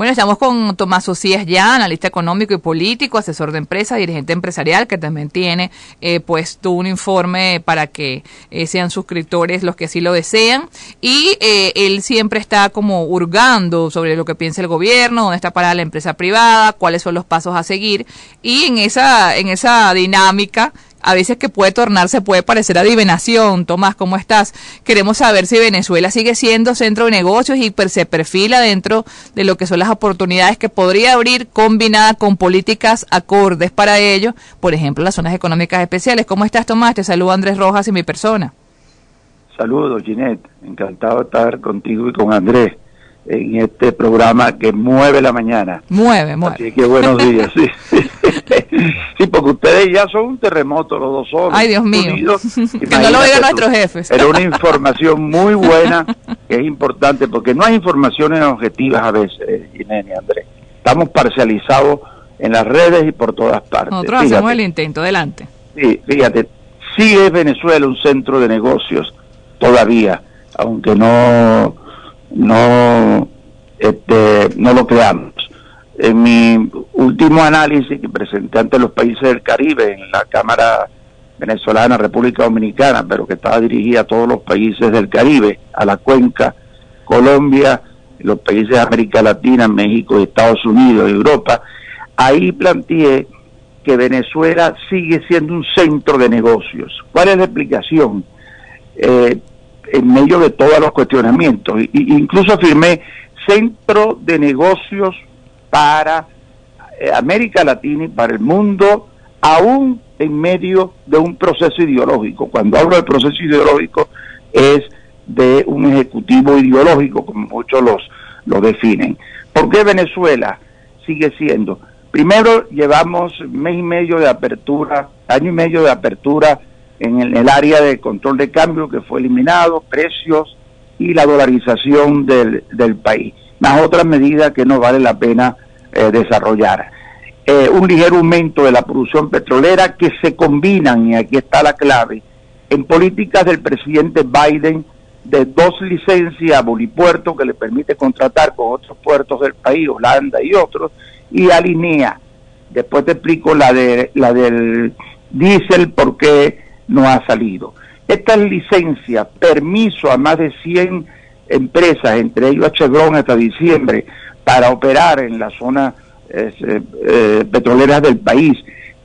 Bueno, estamos con Tomás Ocías ya, analista económico y político, asesor de empresa, dirigente empresarial, que también tiene eh, puesto un informe para que eh, sean suscriptores los que así lo desean. Y eh, él siempre está como hurgando sobre lo que piensa el gobierno, dónde está para la empresa privada, cuáles son los pasos a seguir. Y en esa, en esa dinámica a veces que puede tornarse, puede parecer adivinación. Tomás, ¿cómo estás? Queremos saber si Venezuela sigue siendo centro de negocios y se perfila dentro de lo que son las oportunidades que podría abrir combinada con políticas acordes para ello, por ejemplo, las zonas económicas especiales. ¿Cómo estás, Tomás? Te saludo Andrés Rojas y mi persona. Saludos, Ginette. Encantado de estar contigo y con Andrés en este programa que mueve la mañana. Mueve, mueve. Así que buenos días, sí. sí, porque ustedes ya son un terremoto los dos solos. Ay, Dios mío. que no lo digan nuestros jefes. Era una información muy buena, que es importante, porque no hay informaciones objetivas a veces, Gineni, Andrés. Estamos parcializados en las redes y por todas partes. Nosotros hacemos el intento, adelante. Sí, fíjate, sí es Venezuela un centro de negocios todavía, aunque no no, este, no lo creamos. En mi último análisis que presenté ante los países del Caribe en la Cámara Venezolana, República Dominicana, pero que estaba dirigida a todos los países del Caribe, a la cuenca, Colombia, los países de América Latina, México, Estados Unidos, Europa, ahí planteé que Venezuela sigue siendo un centro de negocios. ¿Cuál es la explicación? Eh, en medio de todos los cuestionamientos. Y, incluso afirmé centro de negocios para eh, América Latina y para el mundo, aún en medio de un proceso ideológico. Cuando hablo de proceso ideológico es de un ejecutivo ideológico, como muchos los lo definen. ¿Por qué Venezuela sigue siendo? Primero llevamos mes y medio de apertura, año y medio de apertura en el, área de control de cambio que fue eliminado, precios y la dolarización del, del país, más otras medidas que no vale la pena eh, desarrollar. Eh, un ligero aumento de la producción petrolera que se combinan, y aquí está la clave, en políticas del presidente Biden de dos licencias a Bolipuerto que le permite contratar con otros puertos del país, Holanda y otros, y alinea. Después te explico la de la del diésel porque no ha salido. Esta licencia, permiso a más de 100 empresas, entre ellos Chevron hasta diciembre, para operar en la zona eh, eh, petrolera del país.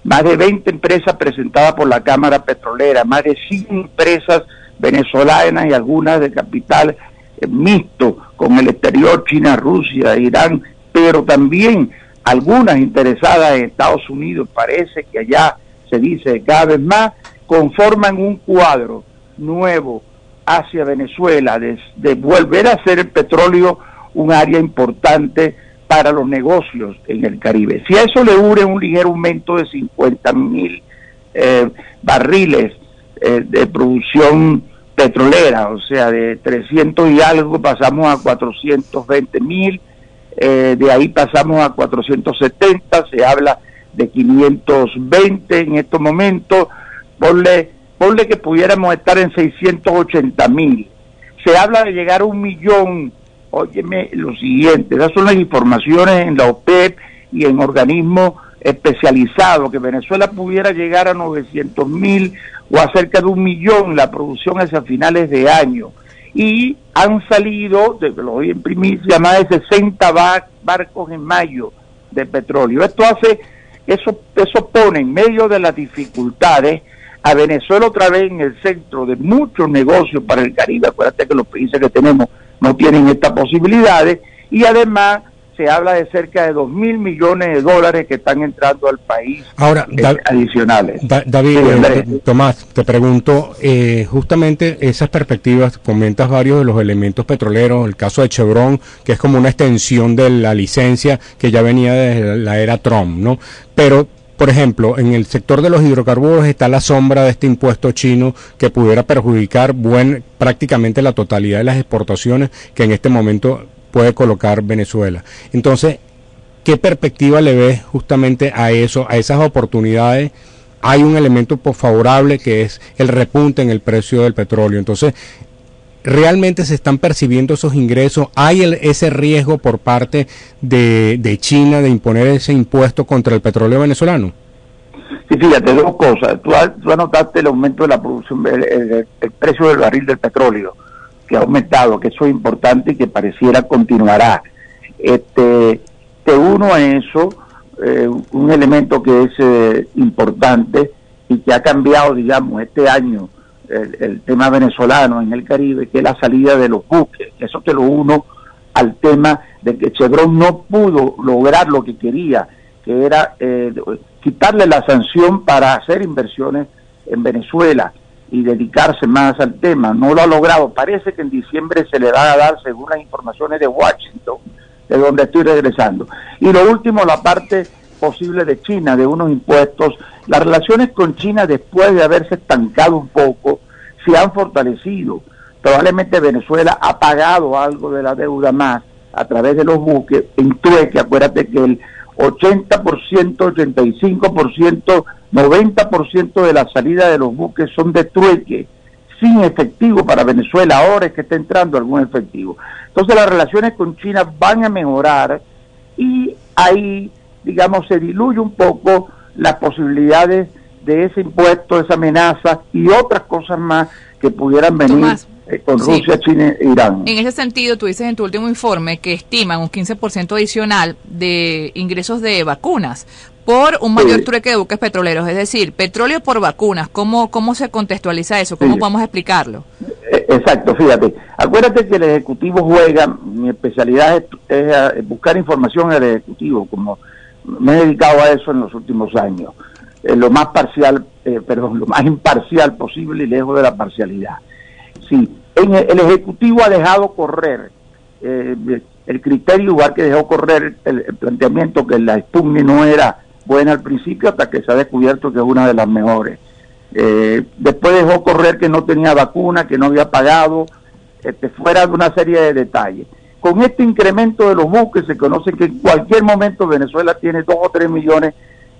Más de 20 empresas presentadas por la Cámara Petrolera, más de 100 empresas venezolanas y algunas de capital eh, mixto con el exterior, China, Rusia, Irán, pero también algunas interesadas en Estados Unidos. Parece que allá se dice cada vez más conforman un cuadro nuevo hacia Venezuela, de, volver a ser el petróleo un área importante para los negocios en el Caribe. Si a eso le une un ligero aumento de 50 mil eh, barriles eh, de producción petrolera, o sea, de 300 y algo pasamos a 420 mil, eh, de ahí pasamos a 470, se habla de 520 en estos momentos, ponle, ponle que pudiéramos estar en 680 mil. Se habla de llegar a un millón. Óyeme lo siguiente, esas son las informaciones en la OPEP y en organismos especializados, que Venezuela pudiera llegar a 900 mil o a cerca de un millón la producción hacia finales de año. Y han salido, de, lo voy en primicia, más de 60 barcos en mayo de petróleo. Esto hace, eso, eso pone en medio de las dificultades a Venezuela otra vez en el centro de muchos negocios para el Caribe. Acuérdate que los países que tenemos no tienen estas posibilidades y además se habla de cerca de 2 mil millones de dólares que están entrando al país Ahora, eh, adicionales. David, eh, Tomás, te pregunto, eh, justamente esas perspectivas, comentas varios de los elementos petroleros, el caso de Chevron, que es como una extensión de la licencia que ya venía desde la era Trump, ¿no? Pero por ejemplo, en el sector de los hidrocarburos está la sombra de este impuesto chino que pudiera perjudicar buen, prácticamente la totalidad de las exportaciones que en este momento puede colocar Venezuela. Entonces, ¿qué perspectiva le ves justamente a eso, a esas oportunidades? Hay un elemento favorable que es el repunte en el precio del petróleo. Entonces, ¿realmente se están percibiendo esos ingresos? ¿Hay ese riesgo por parte de, China de imponer ese impuesto contra el petróleo venezolano? Sí, fíjate, dos cosas. Tú, tú anotaste el aumento de la producción, el, precio del barril del petróleo, que ha aumentado, que eso es importante y que pareciera continuará. Este, te uno a eso, eh, un elemento que es eh, importante y que ha cambiado, digamos, este año el, tema venezolano en el Caribe, que es la salida de los buques. Eso te lo uno al tema de que Chevron no pudo lograr lo que quería, que era eh, quitarle la sanción para hacer inversiones en Venezuela y dedicarse más al tema. No lo ha logrado. Parece que en diciembre se le va a dar, según las informaciones de Washington, de donde estoy regresando. Y lo último, la parte posible de China, de unos impuestos. Las relaciones con China, después de haberse estancado un poco, se han fortalecido. Probablemente Venezuela ha pagado algo de la deuda más a través de los buques en trueque. Acuérdate que el 80%, 85%, 90% de la salida de los buques son de trueque, sin efectivo para Venezuela, ahora es que está entrando algún efectivo. Entonces las relaciones con China van a mejorar y ahí, digamos, se diluye un poco las posibilidades de ese impuesto, esa amenaza y otras cosas más que pudieran venir. Eh, con Rusia, China e Irán. En ese sentido, tú dices en tu último informe que estiman un 15% adicional de ingresos de vacunas por un mayor trueque de buques petroleros, es decir, petróleo por vacunas. ¿Cómo, cómo se contextualiza eso? ¿Cómo podemos explicarlo? Eh, exacto, fíjate. Acuérdate que el Ejecutivo juega, mi especialidad es, buscar información en el Ejecutivo, como me he dedicado a eso en los últimos años. Eh, lo más parcial, perdón, lo más imparcial posible y lejos de la parcialidad. Sí, en el, Ejecutivo ha dejado correr eh, el criterio, igual que dejó correr el, planteamiento que la Sputnik no era buena al principio hasta que se ha descubierto que es una de las mejores. Eh, después dejó correr que no tenía vacuna, que no había pagado, este, fuera de una serie de detalles. Con este incremento de los buques se conoce que en cualquier momento Venezuela tiene dos o tres millones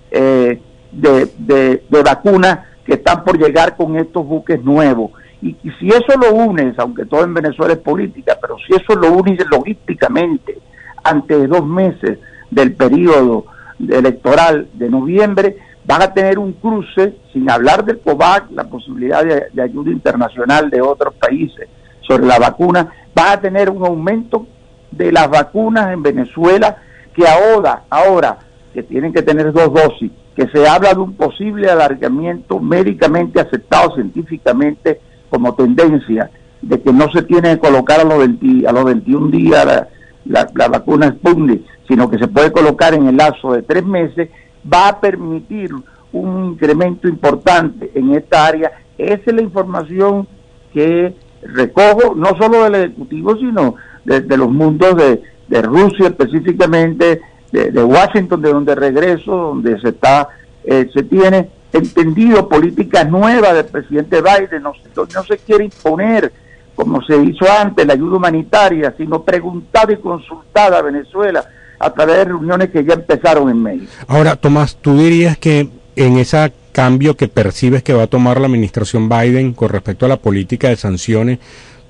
eh, de, de vacunas que están por llegar con estos buques nuevos. Y, si eso lo unes, aunque todo en Venezuela es política, pero si eso lo unes logísticamente ante dos meses del periodo electoral de noviembre, van a tener un cruce, sin hablar del COVAC, la posibilidad de, ayuda internacional de otros países sobre la vacuna, va a tener un aumento de las vacunas en Venezuela que ahora, ahora que tienen que tener dos dosis, que se habla de un posible alargamiento médicamente aceptado científicamente como tendencia de que no se tiene que colocar a los, a los 21 días la, la, vacuna Sputnik, sino que se puede colocar en el lazo de tres meses, va a permitir un incremento importante en esta área. Esa es la información que recojo, no solo del Ejecutivo, sino de, los mundos de, de, Rusia específicamente, de, Washington, de donde regreso, donde se está, eh, se tiene entendido política nueva del presidente Biden, no, no se quiere imponer como se hizo antes la ayuda humanitaria, sino preguntada y consultada a Venezuela a través de reuniones que ya empezaron en México. Ahora, Tomás, ¿tú dirías que en ese cambio que percibes que va a tomar la administración Biden con respecto a la política de sanciones,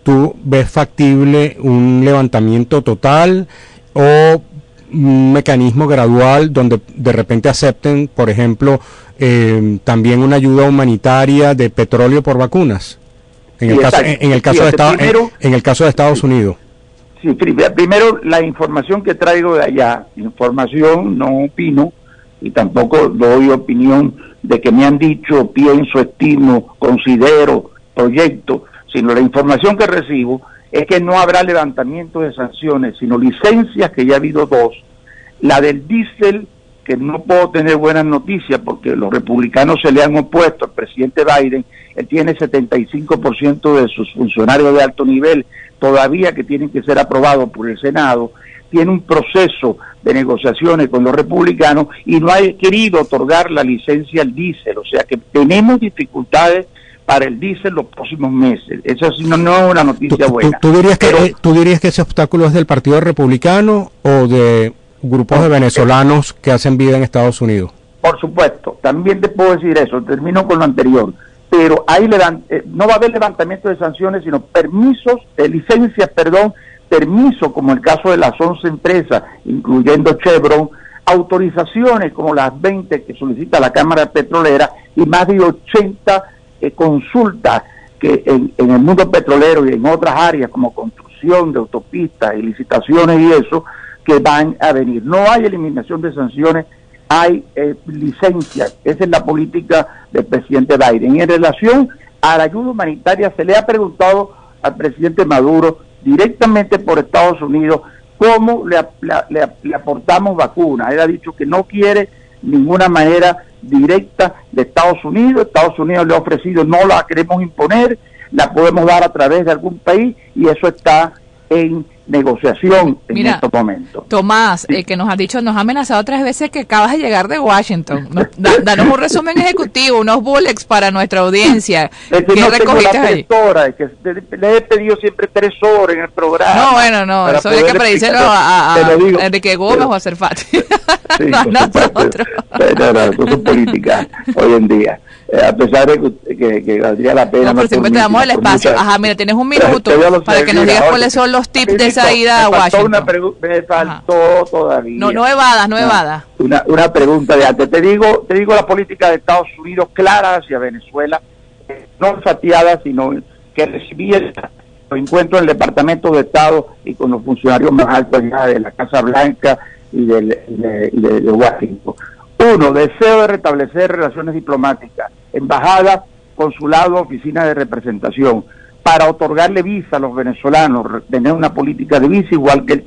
tú ves factible un levantamiento total o un mecanismo gradual donde de repente acepten, por ejemplo, eh, también una ayuda humanitaria de petróleo por vacunas en el caso en, el caso de Estados en, el caso de Estados Unidos. Sí primero la información que traigo de allá información no opino y tampoco doy opinión de que me han dicho pienso estimo considero proyecto sino la información que recibo es que no habrá levantamiento de sanciones sino licencias que ya ha habido dos la del diésel que no puedo tener buenas noticias porque los republicanos se le han opuesto al presidente Biden. Él tiene 75% de sus funcionarios de alto nivel todavía que tienen que ser aprobados por el Senado. Tiene un proceso de negociaciones con los republicanos y no ha querido otorgar la licencia al diésel. O sea que tenemos dificultades para el diésel los próximos meses. Eso no, no es una noticia buena. ¿tú, dirías que, eh, ¿Tú dirías que ese obstáculo es del Partido Republicano o de grupos de venezolanos que hacen vida en Estados Unidos. Por supuesto, también te puedo decir eso, termino con lo anterior. pero hay eh, no va a haber levantamiento de sanciones, sino permisos, de licencias, perdón, permiso, como el caso de las 11 empresas, incluyendo Chevron, autorizaciones como las 20 que solicita la Cámara Petrolera y más de 80 eh, consultas que en, el mundo petrolero y en otras áreas como construcción de autopistas y licitaciones y eso, que van a venir. No hay eliminación de sanciones, hay eh, licencias. Esa es la política del presidente Biden. Y en relación a la ayuda humanitaria, se le ha preguntado al presidente Maduro directamente por Estados Unidos cómo le, le, aportamos vacunas. Él ha dicho que no quiere ninguna manera directa de Estados Unidos. Estados Unidos le ha ofrecido, no la queremos imponer, la podemos dar a través de algún país y eso está en negociación en estos momentos. Tomás, eh, que nos ha dicho, nos ha amenazado tres veces que acabas de llegar de Washington. danos un resumen ejecutivo, unos bullets para nuestra audiencia. Es que no recogiste ahí? que le he pedido siempre tres horas en el programa. No, bueno, no, eso hay que predírselo a, a, Enrique Gómez o a Cerfati. Sí, no, no, nosotros. No, no, eso es política hoy en día. Eh, a pesar de que, que, valdría la pena. No, pero siempre te damos el espacio. Ajá, mira, tienes un minuto para que nos digas cuáles son los tips de esa ida a Washington. Una me faltó todavía. No, no evadas, no evadas. Una, una pregunta de antes. Te digo, te digo la política de Estados Unidos clara hacia Venezuela, no fatiada, sino que recibía lo encuentro en el Departamento de Estado y con los funcionarios más altos de la Casa Blanca y de, de Washington uno, deseo de restablecer relaciones diplomáticas, embajada, consulado, oficina de representación, para otorgarle visa a los venezolanos, tener una política de visa igual que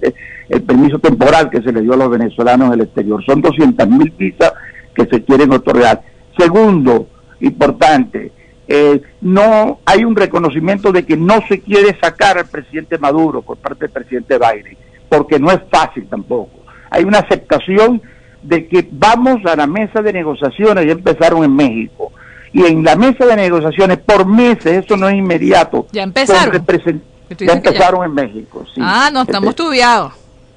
el, permiso temporal que se le dio a los venezolanos del exterior. Son 200 mil visas que se quieren otorgar. Segundo, importante, eh, no hay un reconocimiento de que no se quiere sacar al presidente Maduro por parte del presidente Biden, porque no es fácil tampoco. Hay una aceptación de que vamos a la mesa de negociaciones, ya empezaron en México, y en la mesa de negociaciones por meses, eso no es inmediato. Ya empezaron. Ya empezaron en México. Sí. Ah, no, estamos este, tubiados.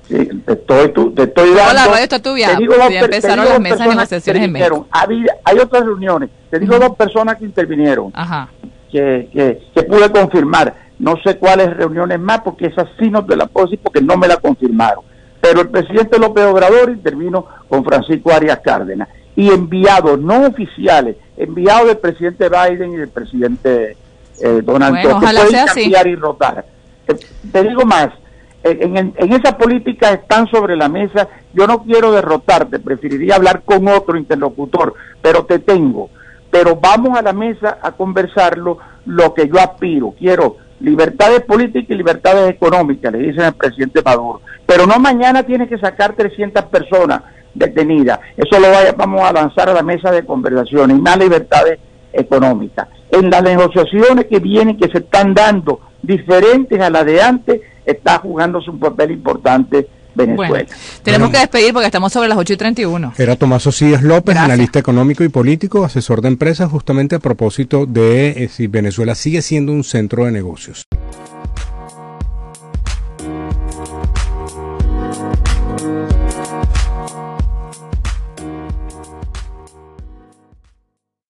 Sí, te estoy, te estoy dando. la radio está tubiada. ya empezaron las mesas de negociaciones en México. hay otras reuniones. Te digo dos personas que intervinieron. Ajá. Que, que, que pude confirmar. No sé cuáles reuniones más, porque esas sí no te las puedo decir porque no me la confirmaron pero el presidente López Obrador intervino con Francisco Arias Cárdenas y enviados no oficiales, enviados del presidente Biden y del presidente eh, Donald Trump, que pueden cambiar y rotar. Te digo más, en, en, esa política están sobre la mesa, yo no quiero derrotarte, preferiría hablar con otro interlocutor, pero te tengo. Pero vamos a la mesa a conversarlo lo que yo aspiro. Quiero libertades políticas y libertades económicas, le dicen al presidente Maduro. Pero no mañana tiene que sacar 300 personas detenidas. Eso lo vamos a lanzar a la mesa de conversaciones y más libertades económicas. En las negociaciones que vienen, que se están dando diferentes a las de antes, está jugándose un papel importante Venezuela. tenemos que despedir porque estamos sobre las 8 y 31. Era Tomás Ocías López, analista económico y político, asesor de empresas, justamente a propósito de eh, si Venezuela sigue siendo un centro de negocios.